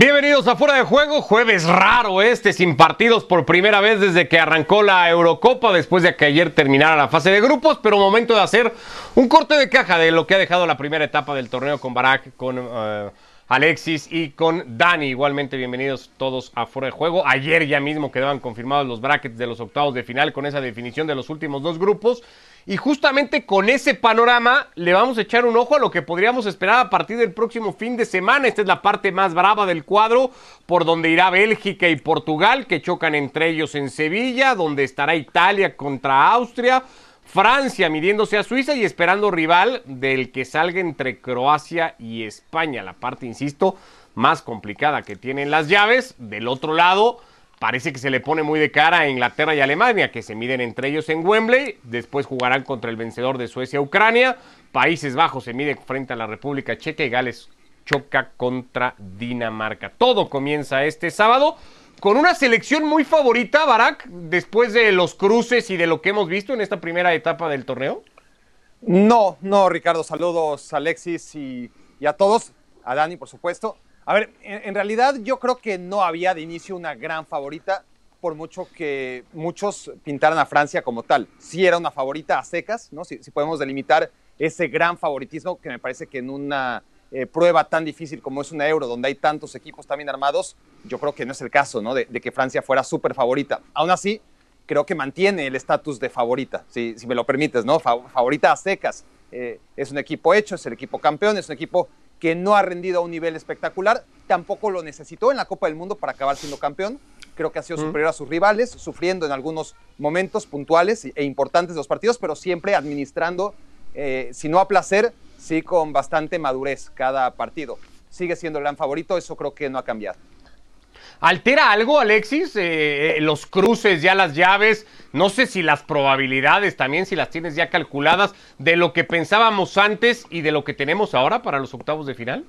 Bienvenidos a Fuera de Juego, jueves raro este, sin partidos por primera vez desde que arrancó la Eurocopa, después de que ayer terminara la fase de grupos, pero momento de hacer un corte de caja de lo que ha dejado la primera etapa del torneo con Barak, con uh, Alexis y con Dani. Igualmente, bienvenidos todos a Fuera de Juego. Ayer ya mismo quedaban confirmados los brackets de los octavos de final con esa definición de los últimos dos grupos. Y justamente con ese panorama le vamos a echar un ojo a lo que podríamos esperar a partir del próximo fin de semana. Esta es la parte más brava del cuadro, por donde irá Bélgica y Portugal, que chocan entre ellos en Sevilla, donde estará Italia contra Austria. Francia midiéndose a Suiza y esperando rival del que salga entre Croacia y España. La parte, insisto, más complicada que tienen las llaves. Del otro lado, parece que se le pone muy de cara a Inglaterra y Alemania, que se miden entre ellos en Wembley. Después jugarán contra el vencedor de Suecia-Ucrania. Países Bajos se mide frente a la República Checa y Gales choca contra Dinamarca. Todo comienza este sábado con una selección muy favorita, Barak, después de los cruces y de lo que hemos visto en esta primera etapa del torneo. No, no, Ricardo. Saludos, Alexis y, y a todos. A Dani, por supuesto. A ver, en, realidad yo creo que no había de inicio una gran favorita, por mucho que muchos pintaran a Francia como tal. Sí era una favorita a secas, ¿no? Si, podemos delimitar ese gran favoritismo que me parece que en una eh, prueba tan difícil como es una Euro, donde hay tantos equipos también armados, yo creo que no es el caso, ¿no? De, que Francia fuera súper favorita. Aún así, creo que mantiene el estatus de favorita, si, me lo permites, ¿no? Fa favorita a secas. Eh, es un equipo hecho, es el equipo campeón, es un equipo que no ha rendido a un nivel espectacular, tampoco lo necesitó en la Copa del Mundo para acabar siendo campeón. Creo que ha sido superior a sus rivales, sufriendo en algunos momentos puntuales e importantes de los partidos, pero siempre administrando, eh, si no a placer, sí con bastante madurez cada partido. Sigue siendo el gran favorito, eso creo que no ha cambiado. ¿Altera algo, Alexis? Eh, los cruces, ya las llaves, no sé si las probabilidades también, si las tienes ya calculadas, de lo que pensábamos antes y de lo que tenemos ahora para los octavos de final.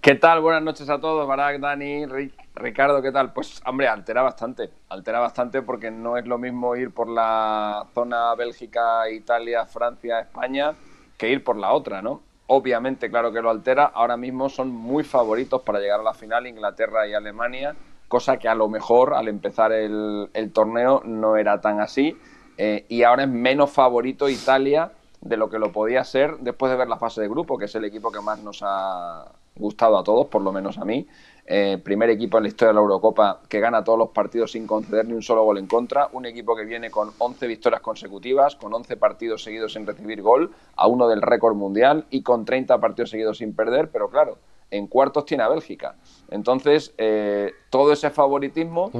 ¿Qué tal? Buenas noches a todos, Barak, Dani, Rick, Ricardo, ¿qué tal? Pues, hombre, altera bastante, altera bastante porque no es lo mismo ir por la zona Bélgica, Italia, Francia, España, que ir por la otra, ¿no? Obviamente, claro que lo altera. Ahora mismo son muy favoritos para llegar a la final Inglaterra y Alemania, cosa que a lo mejor al empezar el, torneo no era tan así. Eh, y ahora es menos favorito Italia de lo que lo podía ser después de ver la fase de grupo, que es el equipo que más nos ha gustado a todos, por lo menos a mí. Eh, primer equipo en la historia de la Eurocopa que gana todos los partidos sin conceder ni un solo gol en contra. Un equipo que viene con 11 victorias consecutivas, con 11 partidos seguidos sin recibir gol, a uno del récord mundial y con 30 partidos seguidos sin perder. Pero claro, en cuartos tiene a Bélgica. Entonces, eh, todo ese favoritismo,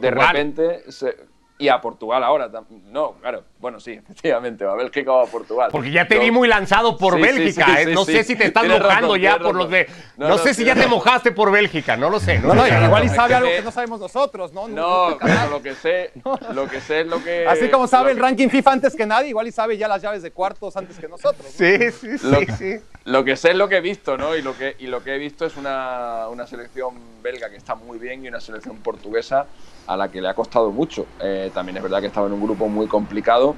de repente, se, y a Portugal ahora. No, claro, bueno, sí, efectivamente, a Bélgica o a Portugal. Porque ya te vi muy lanzado por sí, Bélgica. Sí, sí, ¿eh? no sé si te estás Tienes mojando razón, ya por los de. No, no, no sé si ya te mojaste por Bélgica, no lo sé. No, no, igual y sabe algo que no sabemos nosotros, ¿no? No, pero lo que sé, lo que sé es lo que. Así como sabe el ranking FIFA antes que nadie, igual y sabe ya las llaves de cuartos antes que nosotros. Sí, sí, sí, lo, sí. Lo que sé es lo que he visto, ¿no? Y lo que, y lo que he visto es una, una selección belga que está muy bien y una selección portuguesa a la que le ha costado mucho. Eh, también es verdad que estaba en un grupo muy complicado,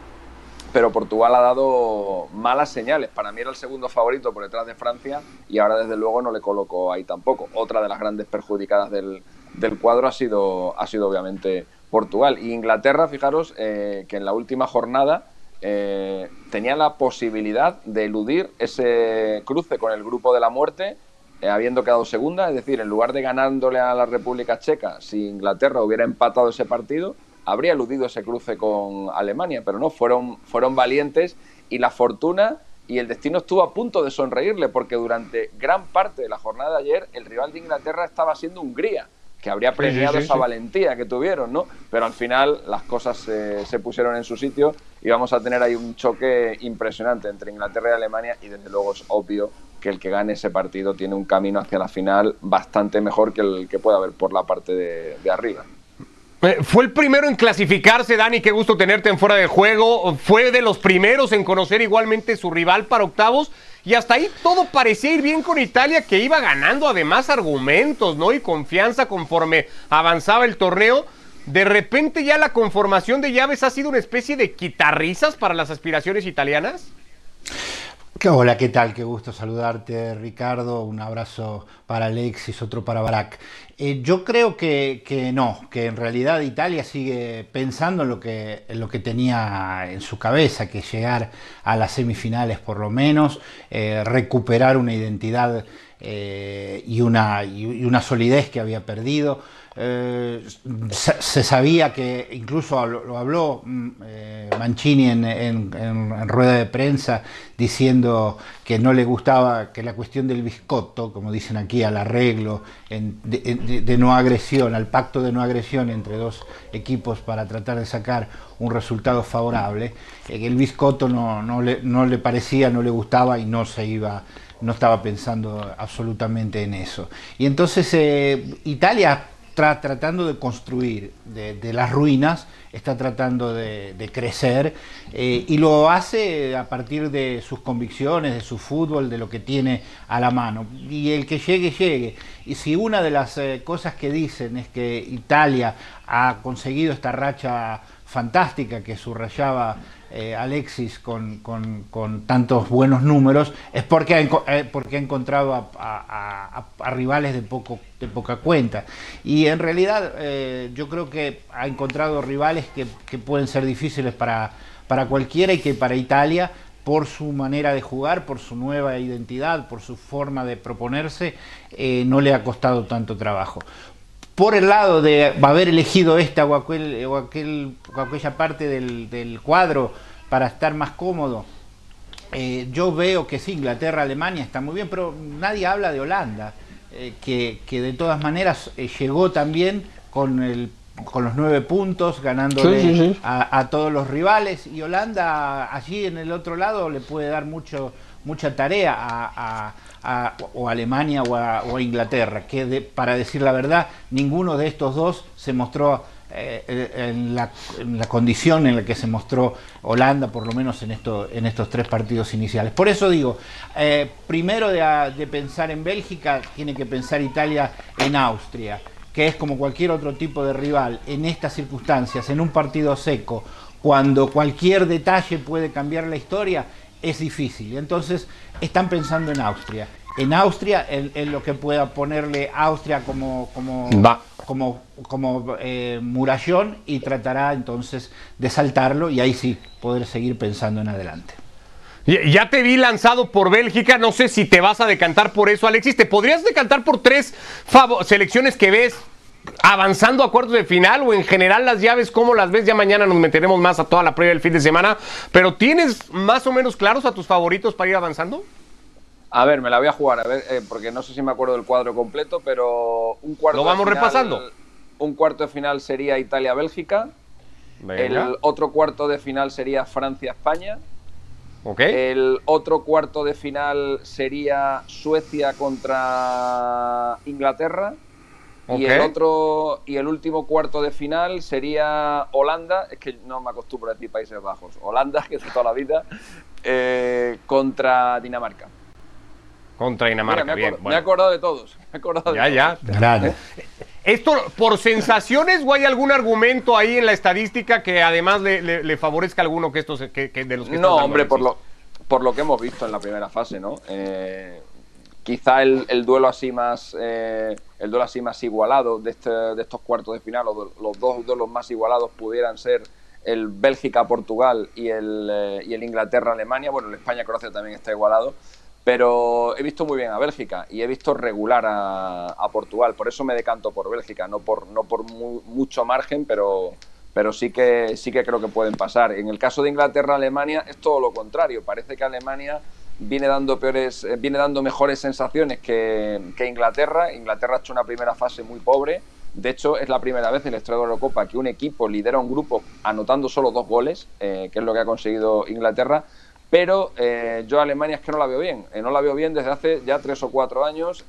pero Portugal ha dado malas señales. Para mí era el segundo favorito por detrás de Francia y ahora desde luego no le coloco ahí tampoco. Otra de las grandes perjudicadas del, del cuadro ha sido, ha sido obviamente Portugal. Y Inglaterra, fijaros eh, que en la última jornada eh, tenía la posibilidad de eludir ese cruce con el grupo de la muerte eh, habiendo quedado segunda, es decir, en lugar de ganándole a la República Checa, si Inglaterra hubiera empatado ese partido, habría eludido ese cruce con Alemania, pero no, fueron, fueron valientes y la fortuna y el destino estuvo a punto de sonreírle porque durante gran parte de la jornada de ayer el rival de Inglaterra estaba siendo Hungría, que habría premiado sí, sí, sí, esa valentía que tuvieron, ¿no? Pero al final las cosas se, se pusieron en su sitio y vamos a tener ahí un choque impresionante entre Inglaterra y Alemania y desde luego es obvio que el que gane ese partido tiene un camino hacia la final bastante mejor que el que pueda haber por la parte de, de arriba. Eh, Fue el primero en clasificarse, Dani, qué gusto tenerte en fuera de juego. Fue de los primeros en conocer igualmente su rival para octavos. Y hasta ahí todo parecía ir bien con Italia, que iba ganando además argumentos, ¿no? Y confianza conforme avanzaba el torneo. De repente ya la conformación de llaves ha sido una especie de quitarrisas para las aspiraciones italianas. Hola, ¿qué tal? Qué gusto saludarte, Ricardo. Un abrazo para Alexis, otro para Barak. Eh, yo creo que, no, que en realidad Italia sigue pensando en lo, que, lo que tenía en su cabeza, que llegar a las semifinales por lo menos, eh, recuperar una identidad eh, y, una, y una solidez que había perdido. Eh, se, sabía que, incluso lo, habló mm, eh, Mancini en, rueda de prensa, diciendo que no le gustaba que la cuestión del biscotto, como dicen aquí, al arreglo de, no agresión, al pacto de no agresión entre dos equipos para tratar de sacar un resultado favorable, eh, el biscotto no, le, no le parecía, no le gustaba y no se iba no estaba pensando absolutamente en eso. Y entonces Italia tratando de construir de, las ruinas, está tratando de, crecer eh, y lo hace a partir de sus convicciones, de su fútbol, de lo que tiene a la mano. Y el que llegue, llegue. Y si una de las eh, cosas que dicen es que Italia ha conseguido esta racha fantástica que subrayaba eh, Alexis con, tantos buenos números es porque ha, eh, porque ha encontrado a, rivales de, poco, de poca cuenta. Y en realidad eh, yo creo que ha encontrado rivales que, pueden ser difíciles para, para cualquiera y que para Italia por su manera de jugar, por su nueva identidad, por su forma de proponerse, no le ha costado tanto trabajo por el lado de haber elegido esta o, aquel, o, aquel, aquella parte del, cuadro para estar más cómodo, eh, yo veo que sí, Inglaterra, Alemania está muy bien, pero nadie habla de Holanda, eh, que, de todas maneras eh, llegó también con, el, con los nueve puntos, ganando A, todos los rivales, y Holanda allí en el otro lado le puede dar mucho, mucha tarea a o Alemania o a, Inglaterra, que para decir la verdad, ninguno de estos dos se mostró eh, en, la, condición en la que se mostró Holanda, por lo menos en, esto, en estos tres partidos iniciales. Por eso digo, eh, primero de, pensar en Bélgica, tiene que pensar Italia en Austria, que es como cualquier otro tipo de rival en estas circunstancias, en un partido seco, cuando cualquier detalle puede cambiar la historia, es difícil. Entonces están pensando en Austria. En Austria, en, lo que pueda ponerle Austria como, como, como, como eh, murallón y tratará entonces de saltarlo y ahí sí poder seguir pensando en adelante. Ya te vi lanzado por Bélgica, no sé si te vas a decantar por eso, Alexis. ¿Te podrías decantar por tres selecciones que ves avanzando a cuartos de final o en general las llaves, ¿cómo las ves? Ya mañana nos meteremos más a toda la prueba del fin de semana, pero ¿tienes más o menos claros a tus favoritos para ir avanzando? A ver, me la voy a jugar, a ver, eh, porque no sé si me acuerdo del cuadro completo, pero un cuarto Lo vamos repasando. Un cuarto de final sería Italia-Bélgica. El otro cuarto de final sería Francia-España. Okay. El otro cuarto de final sería Suecia contra Inglaterra. Y el otro y el último cuarto de final sería Holanda, es que no me acostumbro a decir Países Bajos, Holanda, que es de toda la vida, eh, contra Dinamarca. Contra Dinamarca, me, bien. Me he acordado de todos. Me he acordado ya, ya. ¿Eh? ¿Esto por sensaciones o hay algún argumento ahí en la estadística que además le, favorezca a alguno que estos que, de los que No, hombre, por lo, por lo que hemos visto en la primera fase, ¿no? Eh, quizá el, duelo así más eh, el duelo así más igualado de, este, de estos cuartos de final los dos duelos más igualados pudieran ser el Bélgica Portugal y el, y el Inglaterra Alemania bueno el España Croacia también está igualado pero he visto muy bien a Bélgica y he visto regular a, Portugal. Por eso me decanto por Bélgica, no por, no por mucho margen, pero, pero sí, que, sí que creo que pueden pasar. En el caso de Inglaterra-Alemania es todo lo contrario. Parece que Alemania viene dando, peores, eh, viene dando mejores sensaciones que, Inglaterra. Inglaterra ha hecho una primera fase muy pobre. De hecho, es la primera vez en la historia de la Eurocopa que un equipo lidera un grupo anotando solo dos goles, eh, que es lo que ha conseguido Inglaterra. Pero eh, yo a Alemania es que no la veo bien. No la veo bien desde hace ya tres o cuatro años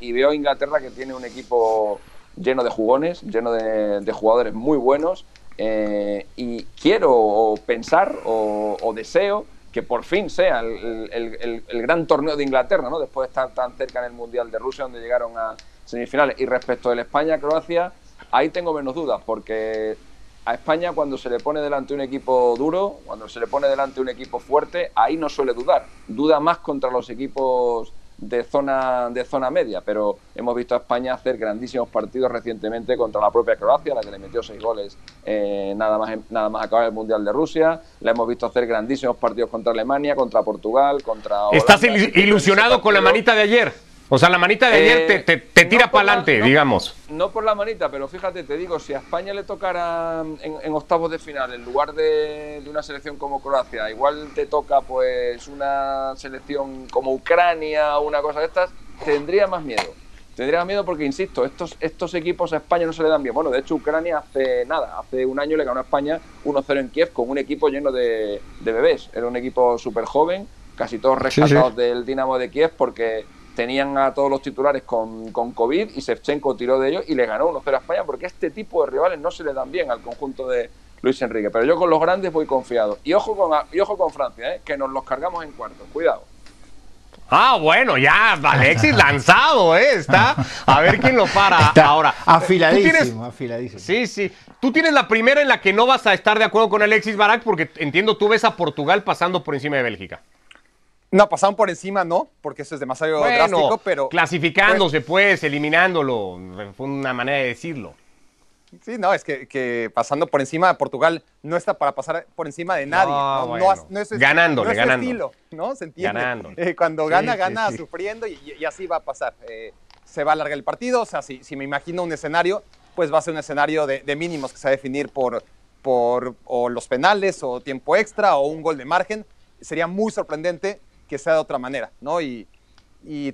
y veo a Inglaterra que tiene un equipo lleno de jugones, lleno de, jugadores muy buenos y quiero pensar o, deseo que por fin sea el, gran torneo de Inglaterra, ¿no? después de estar tan cerca en el Mundial de Rusia donde llegaron a semifinales. Y respecto del España-Croacia, ahí tengo menos dudas porque a España cuando se le pone delante un equipo duro, cuando se le pone delante un equipo fuerte, ahí no suele dudar. Duda más contra los equipos de zona, de zona media, pero hemos visto a España hacer grandísimos partidos recientemente contra la propia Croacia, la que le metió seis goles eh, nada, más, nada más acabar el Mundial de Rusia. La hemos visto hacer grandísimos partidos contra Alemania, contra Portugal, contra... ¿Estás ilusionado con la manita de ayer? O sea, la manita de ayer te, te, tira para adelante, digamos. No por la manita, pero fíjate, te digo, si a España le tocara en, octavos de final, en lugar de, una selección como Croacia, igual te toca pues una selección como Ucrania o una cosa de estas, tendría más miedo. Tendría más miedo porque, insisto, estos, estos equipos a España no se le dan bien. Bueno, de hecho, Ucrania hace nada, hace un año le ganó a España 1-0 en Kiev con un equipo lleno de, bebés. Era un equipo súper joven, casi todos rescatados del Dinamo de Kiev porque tenían a todos los titulares con, con COVID y Shevchenko tiró de ellos y le ganó 1-0 a España porque este tipo de rivales no se le dan bien al conjunto de Luis Enrique. Pero yo con los grandes voy confiado. Y ojo con, y ojo con Francia, ¿eh? que nos los cargamos en cuartos. Cuidado. Ah, bueno, ya, Alexis lanzado, ¿eh? Está. A ver quién lo para ahora. Afiladísimo, afiladísimo. Sí, sí. Tú tienes la primera en la que no vas a estar de acuerdo con Alexis Barak porque entiendo tú ves a Portugal pasando por encima de Bélgica. No, pasaron por encima, no, porque eso es demasiado drástico, pero. Clasificándose, pues, eliminándolo. Fue una manera de decirlo. Sí, no, es que, pasando por encima de Portugal no está para pasar por encima de nadie. No, no, es, ganándole, ganando. estilo, ¿no? Se entiende. Eh, cuando gana, gana sufriendo y, así va a pasar. Eh, se va a alargar el partido, o sea, si, si, me imagino un escenario, pues va a ser un escenario de, de, mínimos que se va a definir por, por o los penales o tiempo extra o un gol de margen. Sería muy sorprendente que sea de otra manera, ¿no? Y,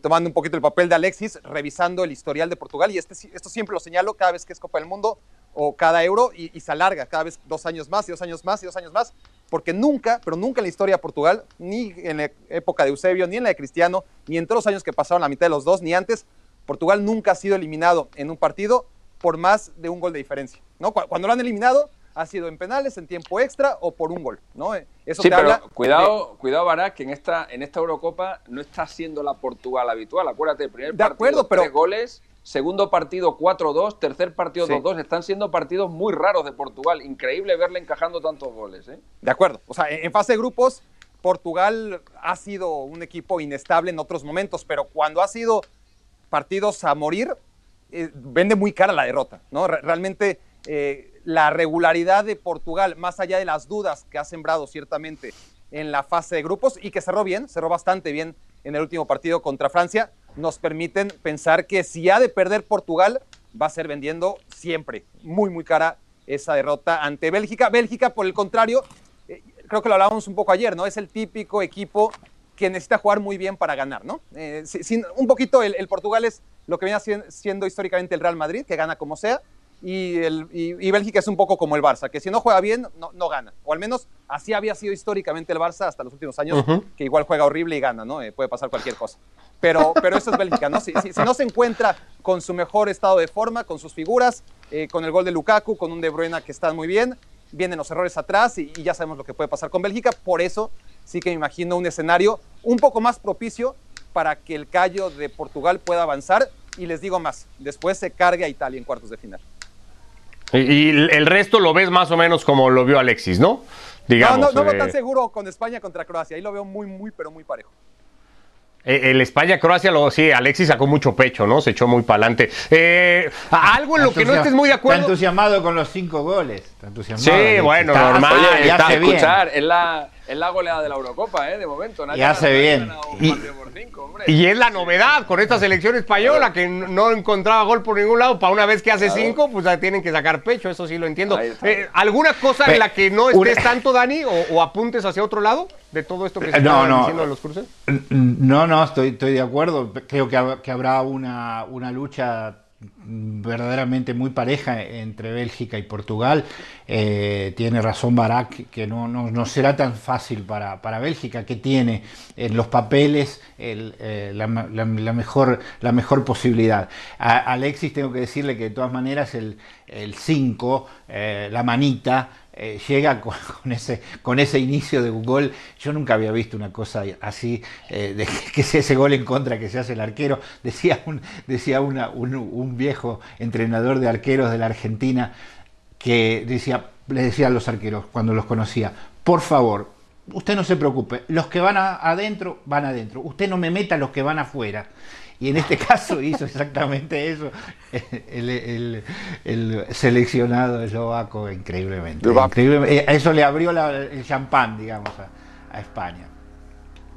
tomando un poquito el papel de Alexis, revisando el historial de Portugal, y este, esto siempre lo señalo cada vez que es Copa del Mundo o cada euro, y, se alarga cada vez dos años más, y dos años más, y dos años más, porque nunca, pero nunca en la historia de Portugal, ni en la época de Eusebio, ni en la de Cristiano, ni en todos los años que pasaron la mitad de los dos, ni antes, Portugal nunca ha sido eliminado en un partido por más de un gol de diferencia, ¿no? Cuando lo han eliminado, ha sido en penales, en tiempo extra o por un gol, ¿no? Eh, eso sí, pero cuidado, cuidado, Barak, que en esta, en esta Eurocopa no está siendo la Portugal habitual. Acuérdate, primer de partido, tres goles, segundo partido 4-2, tercer partido 2-2. Están siendo partidos muy raros de Portugal. Increíble verle encajando tantos goles, ¿eh? De acuerdo. O sea, en fase de grupos, Portugal ha sido un equipo inestable en otros momentos, pero cuando ha sido partidos a morir, eh, vende muy cara la derrota, ¿no? Realmente... Eh, la regularidad de Portugal, más allá de las dudas que ha sembrado ciertamente en la fase de grupos y que cerró bien, cerró bastante bien en el último partido contra Francia, nos permiten pensar que si ha de perder Portugal, va a ser vendiendo siempre muy, muy cara esa derrota ante Bélgica. Bélgica, por el contrario, eh, creo que lo hablábamos un poco ayer, ¿no? Es el típico equipo que necesita jugar muy bien para ganar, ¿no? Eh, un poquito el, el, Portugal es lo que viene siendo históricamente el Real Madrid, que gana como sea, y, el, y, Bélgica es un poco como el Barça, que si no juega bien, no, no, gana. O al menos así había sido históricamente el Barça hasta los últimos años, que igual juega horrible y gana, ¿no? Eh, puede pasar cualquier cosa. Pero, pero eso es Bélgica, ¿no? Si, si, no se encuentra con su mejor estado de forma, con sus figuras, eh, con el gol de Lukaku, con un De Bruyne que está muy bien, vienen los errores atrás y, y ya sabemos lo que puede pasar con Bélgica. Por eso sí que me imagino un escenario un poco más propicio para que el callo de Portugal pueda avanzar. Y les digo más, después se cargue a Italia en cuartos de final. Y, el resto lo ves más o menos como lo vio Alexis, ¿no? Digamos, no, no, no veo tan eh, seguro con España contra Croacia. Ahí lo veo muy, muy, pero muy parejo. Eh, el España-Croacia, lo sí, Alexis sacó mucho pecho, ¿no? Se echó muy para adelante. Eh, algo en lo que no estés muy de acuerdo. Está entusiasmado con los cinco goles. sí, bueno, normal. Oye, está, escuchar, es la, es la goleada de la Eurocopa, ¿eh? De momento. y hace bien. Y, es la novedad con esta selección española que no encontraba gol por ningún lado. Para una vez que hace cinco, pues tienen que sacar pecho. Eso sí lo entiendo. Eh, ¿Alguna cosa en la que no estés tanto, Dani, o, apuntes hacia otro lado de todo esto que se está diciendo de los cruces? No, no, estoy, estoy de acuerdo. Creo que, que habrá una, una lucha verdaderamente muy pareja entre Bélgica y Portugal. Eh, tiene razón Barak que no, no, será tan fácil para, para, Bélgica, que tiene en los papeles eh, la, mejor, la mejor posibilidad. A Alexis tengo que decirle que de todas maneras el 5, eh, la manita, eh, llega con, ese, con ese inicio de un gol. Yo nunca había visto una cosa así, eh, de que sea ese gol en contra que se hace el arquero. Decía un, decía un, viejo entrenador de arqueros de la Argentina que decía, le decía a los arqueros cuando los conocía, por favor, usted no se preocupe, los que van adentro, van adentro, usted no me meta los que van afuera. Y en este caso hizo exactamente eso el, seleccionado eslovaco increíblemente. Eh, eso le abrió el champán, digamos, a España.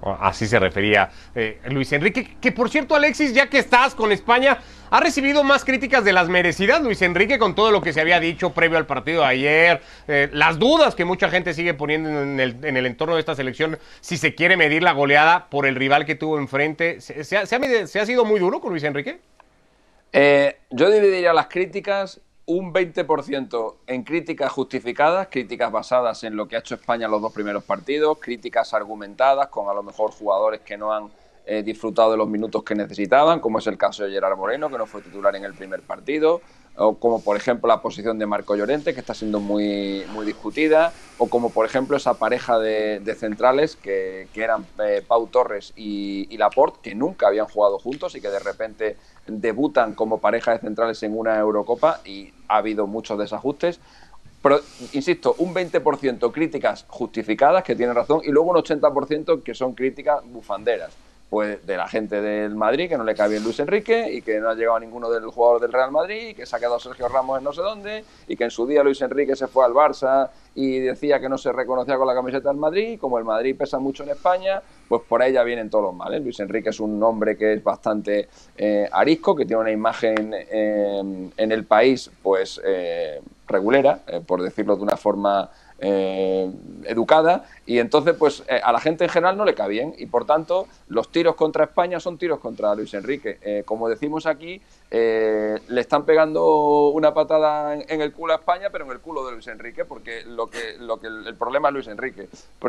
Así se refería eh, Luis Enrique. Que por cierto, Alexis, ya que estás con España, ha recibido más críticas de las merecidas Luis Enrique con todo lo que se había dicho previo al partido de ayer, eh, las dudas que mucha gente sigue poniendo en el, entorno de esta selección, si se quiere medir la goleada por el rival que tuvo enfrente. ¿Se, ha, sido muy duro con Luis Enrique? Eh, yo dividiría las críticas un 20% en críticas justificadas, críticas basadas en lo que ha hecho España los dos primeros partidos, críticas argumentadas con a lo mejor jugadores que no han eh, disfrutado de los minutos que necesitaban, como es el caso de Gerard Moreno, que no fue titular en el primer partido, o como por ejemplo la posición de Marco Llorente, que está siendo muy, muy discutida, o como por ejemplo esa pareja de, centrales que, eran eh, Pau Torres y, y, Laporte, que nunca habían jugado juntos y que de repente debutan como pareja de centrales en una Eurocopa y ha habido muchos desajustes. Pero, insisto, un 20% críticas justificadas, que tienen razón, y luego un 80% que son críticas bufanderas pues de la gente del Madrid, que no le cae bien Luis Enrique y que no ha llegado a ninguno de los jugadores del Real Madrid y que se ha quedado Sergio Ramos en no sé dónde y que en su día Luis Enrique se fue al Barça y decía que no se reconocía con la camiseta del Madrid y como el Madrid pesa mucho en España, pues por ahí ya vienen todos los males. Luis Enrique es un hombre que es bastante eh, arisco, que tiene una imagen eh, en el país pues eh, regulera, por decirlo de una forma eh, educada y entonces pues eh, a la gente en general no le cae bien y por tanto los tiros contra España son tiros contra Luis Enrique. Eh, como decimos aquí, le están pegando una patada en, el culo a España, pero en el culo de Luis Enrique, porque lo que, lo que el, problema es Luis Enrique.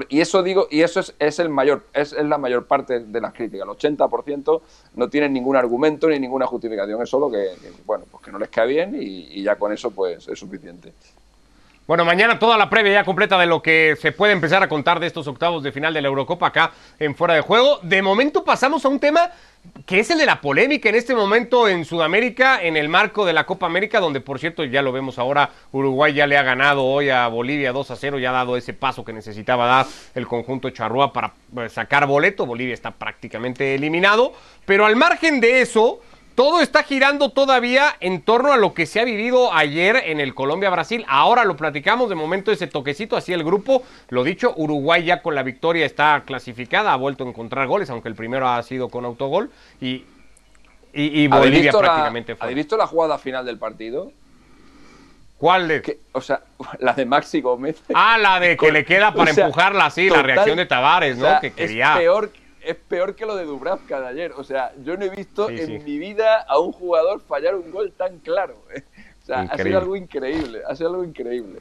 y eso digo, y eso es, es el mayor, es, la mayor parte de las críticas. El 80% no tienen ningún argumento ni ninguna justificación, es solo que, bueno, pues que no les cae bien y ya con eso pues es suficiente. Bueno, mañana toda la previa ya completa de lo que se puede empezar a contar de estos octavos de final de la Eurocopa acá en Fuera de Juego. De momento pasamos a un tema que es el de la polémica en este momento en Sudamérica, en el marco de la Copa América, donde por cierto ya lo vemos ahora, Uruguay ya le ha ganado hoy a Bolivia 2 a 0, ya ha dado ese paso que necesitaba dar el conjunto charrúa para eh, sacar boleto. Bolivia está prácticamente eliminado, pero al margen de eso todo está girando todavía en torno a lo que se ha vivido ayer en el Colombia-Brasil. Ahora lo platicamos, de momento ese toquecito, así el grupo. Lo dicho, Uruguay ya con la victoria está clasificada, ha vuelto a encontrar goles, aunque el primero ha sido con autogol. Y, y, Bolivia prácticamente fue. ¿Has visto la jugada final del partido? ¿Cuál de? o sea, la de Maxi Gómez. Ah, la de que le queda para empujarla así, la reacción de Tavares, ¿no? que quería. Es peor es peor que lo de Dubravka de ayer. O sea, yo no he visto en mi vida a un jugador fallar un gol tan claro. O sea, ha sido algo increíble, ha sido algo increíble.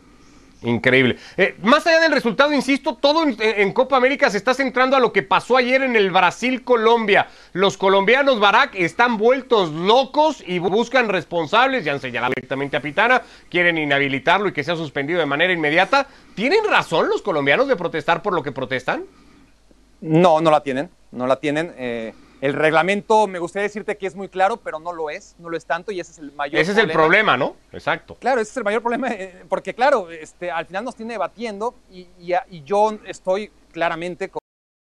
Increíble. Eh, más allá del resultado, insisto, todo en, Copa América se está centrando a lo que pasó ayer en el Brasil-Colombia. Los colombianos, Barak, están vueltos locos y buscan responsables. Ya han señalado directamente a Pitana, quieren inhabilitarlo y que sea suspendido de manera inmediata. ¿Tienen razón los colombianos de protestar por lo que protestan? No, no la tienen, no la tienen. Eh, el reglamento, me gustaría decirte que es muy claro, pero no lo es, no lo es tanto y ese es el mayor Ese es el problema, ¿no? Exacto. Claro, ese es el mayor problema, eh, porque claro, este, al final nos tiene debatiendo y, yo estoy claramente con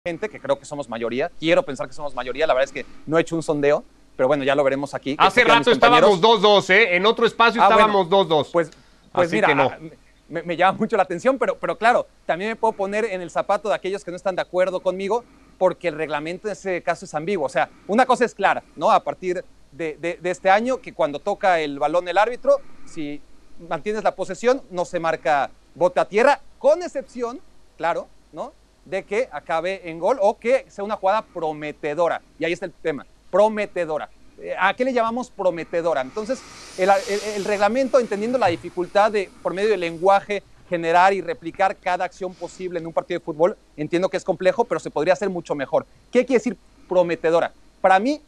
gente que creo que somos mayoría, quiero pensar que somos mayoría, la verdad es que no he hecho un sondeo, pero bueno, ya lo veremos aquí. Hace rato estábamos 2-2, ¿eh? En otro espacio ah, estábamos 2-2. pues, pues mira, no me, llama mucho la atención, pero, pero claro, también me puedo poner en el zapato de aquellos que no están de acuerdo conmigo, porque el reglamento en ese caso es ambiguo. O sea, una cosa es clara, ¿no? A partir de, de, este año, que cuando toca el balón el árbitro, si mantienes la posesión, no se marca bote a tierra, con excepción, claro, ¿no? De que acabe en gol o que sea una jugada prometedora. Y ahí está el tema, prometedora. ¿A qué le llamamos prometedora? Entonces, el, reglamento, entendiendo la dificultad de, por medio del lenguaje, generar y replicar cada acción posible en un partido de fútbol, entiendo que es complejo, pero se podría hacer mucho mejor. ¿Qué quiere decir prometedora? Para mí,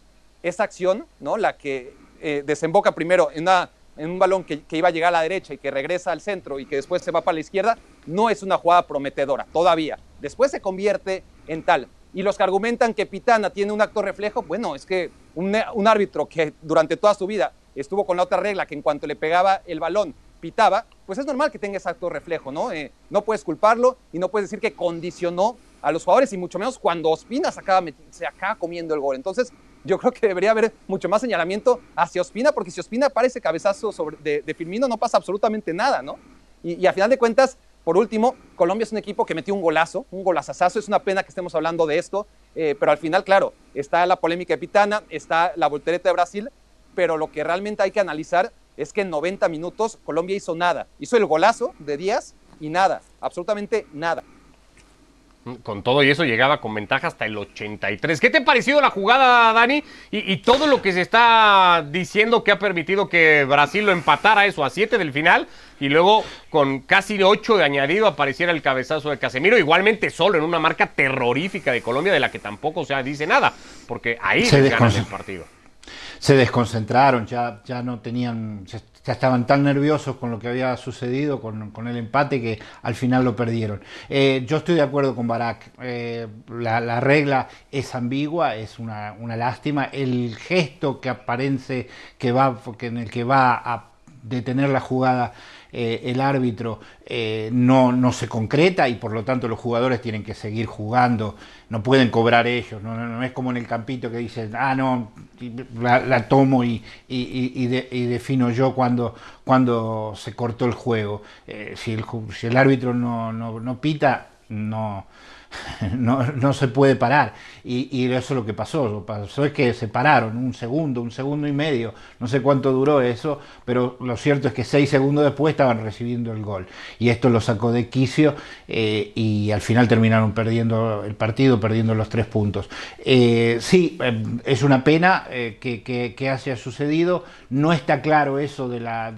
esa acción, ¿no? la que eh, desemboca primero en, un balón que, que, iba a llegar a la derecha y que regresa al centro y que después se va para la izquierda, no es una jugada prometedora, todavía. Después se convierte en tal. Y los que argumentan que Pitana tiene un acto reflejo, bueno, es que un, árbitro que durante toda su vida estuvo con la otra regla, que en cuanto le pegaba el balón, pitaba, pues es normal que tenga ese acto reflejo, ¿no? Eh, no puedes culparlo y no puedes decir que condicionó a los jugadores y mucho menos cuando Ospina se acaba, se acaba comiendo el gol. Entonces, yo creo que debería haber mucho más señalamiento hacia Ospina, porque si Ospina parece cabezazo sobre, de, Firmino, no pasa absolutamente nada, ¿no? Y, y a final de cuentas, por último, Colombia es un equipo que metió un golazo, un golazazazo. Es una pena que estemos hablando de esto, eh, pero al final, claro, está la polémica de Pitana, está la voltereta de Brasil, pero lo que realmente hay que analizar es que en 90 minutos Colombia hizo nada. Hizo el golazo de Díaz y nada, absolutamente nada. Con todo y eso llegaba con ventaja hasta el 83. ¿Qué te ha parecido la jugada, Dani? Y, todo lo que se está diciendo que ha permitido que Brasil lo empatara eso a 7 del final y luego con casi 8 de añadido apareciera el cabezazo de Casemiro, igualmente solo en una marca terrorífica de Colombia de la que tampoco se dice nada, porque ahí se ganan el partido. Se desconcentraron, ya, ya no tenían, ya estaban tan nerviosos con lo que había sucedido, con, el empate, que al final lo perdieron. Eh, yo estoy de acuerdo con Barak. Eh, la, regla es ambigua, es una, lástima. El gesto que aparece que va, en el que va a detener la jugada eh, el árbitro eh, no, no, se concreta y por lo tanto los jugadores tienen que seguir jugando, no pueden cobrar ellos, no, no, es como en el campito que dicen, ah, no, la, tomo y, y, defino yo cuando, cuando se cortó el juego. Eh, si, el, si el árbitro no, no pita, no no, se puede parar. Y, eso es lo que pasó. Lo pasó es que se pararon un segundo, un segundo y medio. No sé cuánto duró eso, pero lo cierto es que seis segundos después estaban recibiendo el gol. Y esto lo sacó de quicio eh, y al final terminaron perdiendo el partido, perdiendo los tres puntos. Eh, sí, eh, es una pena que, que, haya sucedido. No está claro eso de la...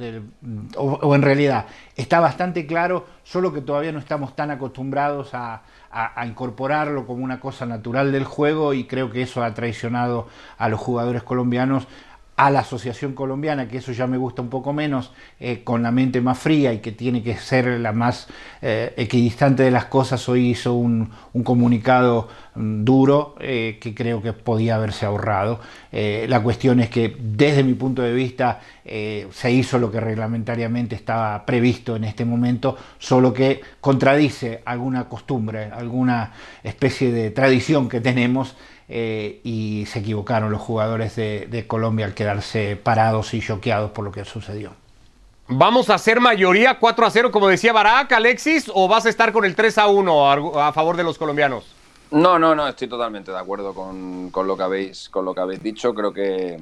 o en realidad está bastante claro, solo que todavía no estamos tan acostumbrados a a, incorporarlo como una cosa natural del juego y creo que eso ha traicionado a los jugadores colombianos a la Asociación Colombiana, que eso ya me gusta un poco menos, eh, con la mente más fría y que tiene que ser la más eh, equidistante de las cosas, hoy hizo un, comunicado duro eh, que creo que podía haberse ahorrado. la cuestión es que desde mi punto de vista se hizo lo que reglamentariamente estaba previsto en este momento, solo que contradice alguna costumbre, alguna especie de tradición que tenemos eh, y se equivocaron los jugadores de, Colombia al quedarse parados y choqueados por lo que sucedió. ¿Vamos a hacer mayoría 4 a 0, como decía Barak, Alexis, o vas a estar con el 3 a 1 a, favor de los colombianos? No, no, no, estoy totalmente de acuerdo con, lo que habéis, con lo que habéis dicho. Creo que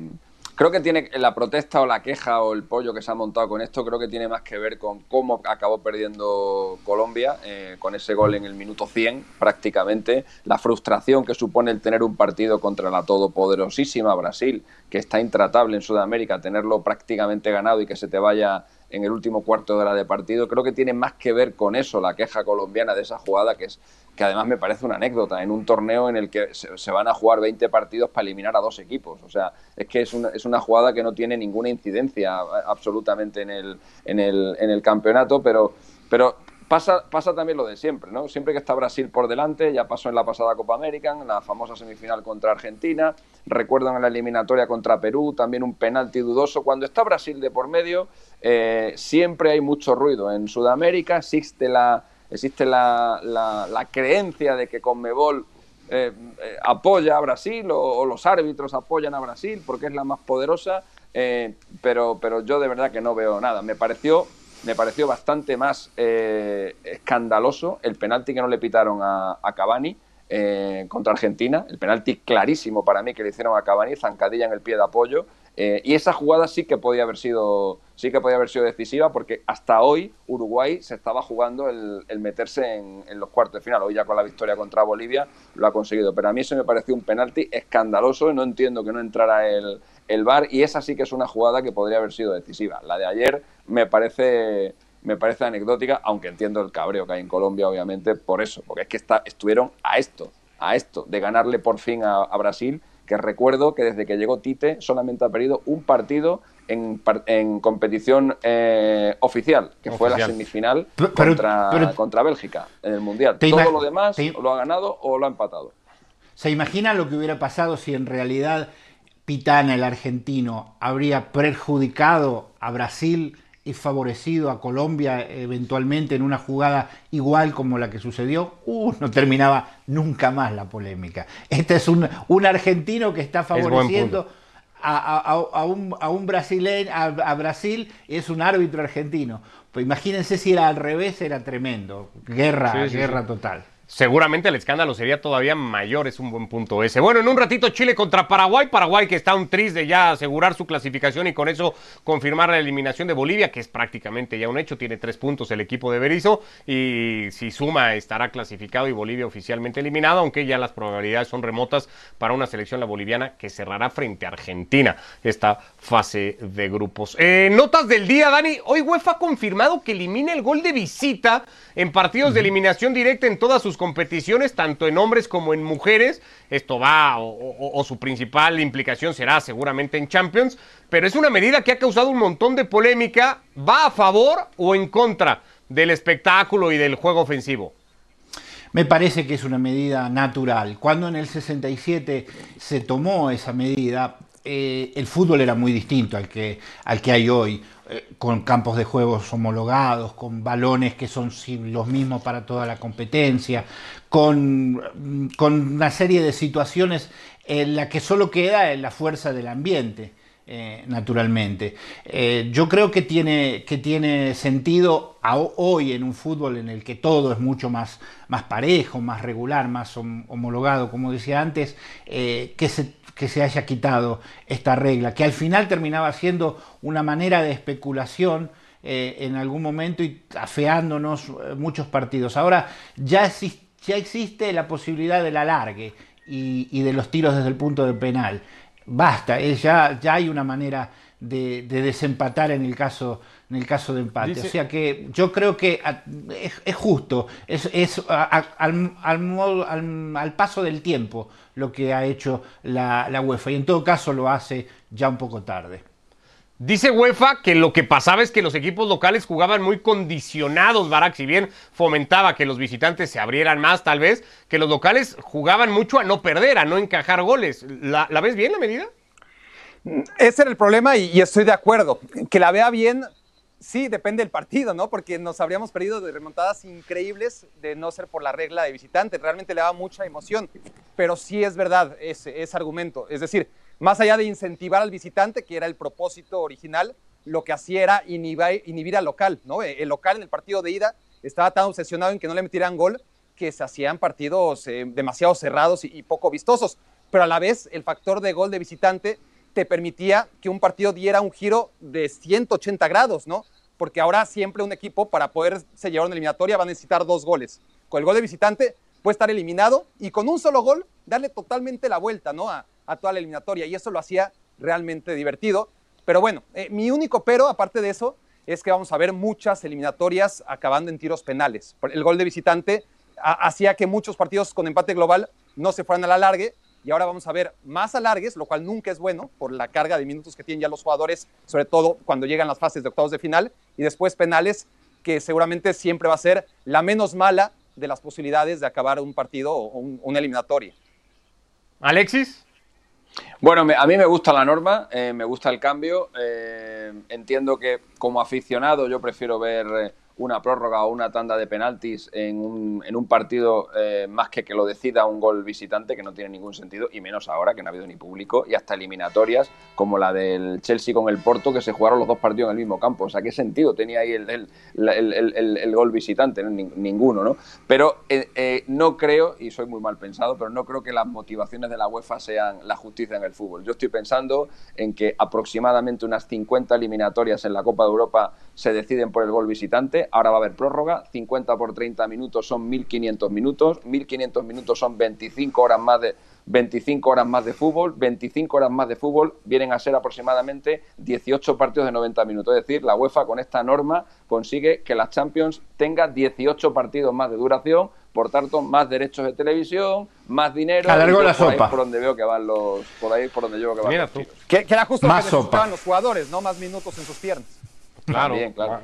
Creo que tiene la protesta o la queja o el pollo que se ha montado con esto, creo que tiene más que ver con cómo acabó perdiendo Colombia eh, con ese gol en el minuto 100 prácticamente, la frustración que supone el tener un partido contra la todopoderosísima Brasil, que está intratable en Sudamérica, tenerlo prácticamente ganado y que se te vaya en el último cuarto de hora de partido, creo que tiene más que ver con eso, la queja colombiana de esa jugada que es que además me parece una anécdota, en un torneo en el que se, van a jugar 20 partidos para eliminar a dos equipos. O sea, es que es una, es una jugada que no tiene ninguna incidencia absolutamente en el, en el, en el campeonato, pero, pero pasa, pasa también lo de siempre, ¿no? Siempre que está Brasil por delante, ya pasó en la pasada Copa América, en la famosa semifinal contra Argentina, recuerdan en la eliminatoria contra Perú, también un penalti dudoso. Cuando está Brasil de por medio, eh, siempre hay mucho ruido. En Sudamérica existe la existe la, la, creencia de que Conmebol eh, eh, apoya a Brasil o, los árbitros apoyan a Brasil porque es la más poderosa, pero, pero yo de verdad que no veo nada. Me pareció, me pareció bastante más escandaloso el penalti que no le pitaron a, a Cavani. contra Argentina, el penalti clarísimo para mí que le hicieron a Cavani, zancadilla en el pie de apoyo, eh, y esa jugada sí que podía haber sido sí que podía haber sido decisiva porque hasta hoy Uruguay se estaba jugando el, meterse en, los cuartos de final. Hoy ya con la victoria contra Bolivia lo ha conseguido. Pero a mí eso me pareció un penalti escandaloso no entiendo que no entrara el, el VAR y esa sí que es una jugada que podría haber sido decisiva. La de ayer me parece me parece anecdótica, aunque entiendo el cabreo que hay en Colombia, obviamente, por eso, porque es que está, estuvieron a esto, a esto, de ganarle por fin a Brasil que recuerdo que desde que llegó Tite solamente ha perdido un partido en, en competición eh, oficial, que fue la semifinal contra, contra Bélgica en el Mundial. Todo lo demás lo ha ganado o lo ha empatado. ¿Se imagina lo que hubiera pasado si en realidad Pitana, el argentino, habría perjudicado a Brasil y favorecido a Colombia eventualmente en una jugada igual como la que sucedió, uh, no terminaba nunca más la polémica. Este es un, un argentino que está favoreciendo a, un, a un brasileño, a, Brasil, es un árbitro argentino. Pues imagínense si era al revés, era tremendo. Guerra, guerra total seguramente el escándalo sería todavía mayor, es un buen punto ese. Bueno, en un ratito Chile contra Paraguay, Paraguay que está un tris de ya asegurar su clasificación y con eso confirmar la eliminación de Bolivia, que es prácticamente ya un hecho, tiene tres puntos el equipo de Berizzo y si suma estará clasificado y Bolivia oficialmente eliminado, aunque ya las probabilidades son remotas para una selección la boliviana que cerrará frente a Argentina esta fase de grupos. Eh, notas del día, Dani, hoy UEFA ha confirmado que elimina el gol de visita en partidos de eliminación directa en todas sus competiciones, tanto en hombres como en mujeres. Esto va, o, su principal implicación será seguramente en Champions, pero es una medida que ha causado un montón de polémica. ¿Va a favor o en contra del espectáculo y del juego ofensivo? Me parece que es una medida natural. Cuando en el 67 se tomó esa medida, eh, el fútbol era muy distinto al que, al que hay hoy. Eh, con campos de juegos homologados, con balones que son los mismos para toda la competencia, con, una serie de situaciones en la que solo queda la fuerza del ambiente. Eh, naturalmente. Eh, yo creo que tiene, que tiene sentido hoy en un fútbol en el que todo es mucho más, más parejo, más regular, más homologado, como decía antes, que se que se haya quitado esta regla, que al final terminaba siendo una manera de especulación eh, en algún momento y afeándonos eh, muchos partidos. Ahora ya, ya existe la posibilidad del alargue y, de los tiros desde el punto de penal. Basta, ya, ya hay una manera de, desempatar en el caso en el caso de empate. O sea que yo creo que es, justo, es, al, al, paso del tiempo lo que ha hecho la, la UEFA y en todo caso lo hace ya un poco tarde. Dice UEFA que lo que pasaba es que los equipos locales jugaban muy condicionados, Barak, si bien fomentaba que los visitantes se abrieran más tal vez, que los locales jugaban mucho a no perder, a no encajar goles. ¿La, la ves bien la medida? Ese era el problema y, estoy de acuerdo. Que la vea bien, sí, depende del partido, ¿no? Porque nos habríamos perdido de remontadas increíbles de no ser por la regla de visitante. Realmente le daba mucha emoción. Pero sí es verdad ese, ese argumento. Es decir, más allá de incentivar al visitante, que era el propósito original, lo que hacía era inhibir, al local, ¿no? El local en el partido de ida estaba tan obsesionado en que no le metieran gol que se hacían partidos eh, demasiado cerrados y poco vistosos. Pero a la vez, el factor de gol de visitante te permitía que un partido diera un giro de 180 grados, ¿no? Porque ahora siempre un equipo para poderse llevar una eliminatoria va a necesitar dos goles. Con el gol de visitante puede estar eliminado y con un solo gol darle totalmente la vuelta, ¿no? A, toda la eliminatoria y eso lo hacía realmente divertido. Pero bueno, eh, mi único pero, aparte de eso, es que vamos a ver muchas eliminatorias acabando en tiros penales. El gol de visitante hacía que muchos partidos con empate global no se fueran a la largue y ahora vamos a ver más alargues, lo cual nunca es bueno por la carga de minutos que tienen ya los jugadores, sobre todo cuando llegan las fases de octavos de final, y después penales, que seguramente siempre va a ser la menos mala de las posibilidades de acabar un partido o un, una eliminatoria. Alexis. Bueno, a mí me gusta la norma, eh, me gusta el cambio. Eh, entiendo que como aficionado yo prefiero ver eh, una prórroga o una tanda de penaltis en un, en un partido eh, más que que lo decida un gol visitante que no tiene ningún sentido y menos ahora que no ha habido ni público y hasta eliminatorias como la del Chelsea con el Porto que se jugaron los dos partidos en el mismo campo. O sea, ¿qué sentido tenía ahí el, el, el, gol visitante? Ninguno, ¿no? Pero eh, eh, no creo, y soy muy mal pensado, pero no creo que las motivaciones de la UEFA sean la justicia en el fútbol. Yo estoy pensando en que aproximadamente unas 50 eliminatorias en la Copa de Europa se deciden por el gol visitante. Ahora va a haber prórroga. 50 por 30 minutos son 1.500 minutos. 1.500 minutos son 25 horas más de 25 horas más de fútbol. 25 horas más de fútbol vienen a ser aproximadamente 18 partidos de 90 minutos. Es decir, la UEFA con esta norma consigue que la Champions tenga 18 partidos más de duración. Por tanto, más derechos de televisión, más dinero. Alargó la por sopa. Ahí por donde veo que van los, por ahí por donde yo que van Mira tú. Que, era justo más lo que necesitaban los jugadores, no más minutos en sus piernas. Claro, claro.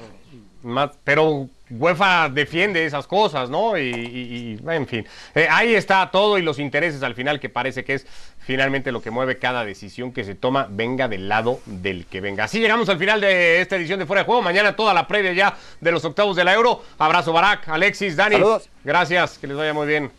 Pero UEFA defiende esas cosas, ¿no? Y, en fin, eh, ahí está todo y los intereses al final que parece que es finalmente lo que mueve cada decisión que se toma, venga del lado del que venga. Así llegamos al final de esta edición de Fuera de Juego. Mañana toda la previa ya de los octavos de la Euro. Abrazo Barak, Alexis, Dani. Saludos. Gracias, que les vaya muy bien.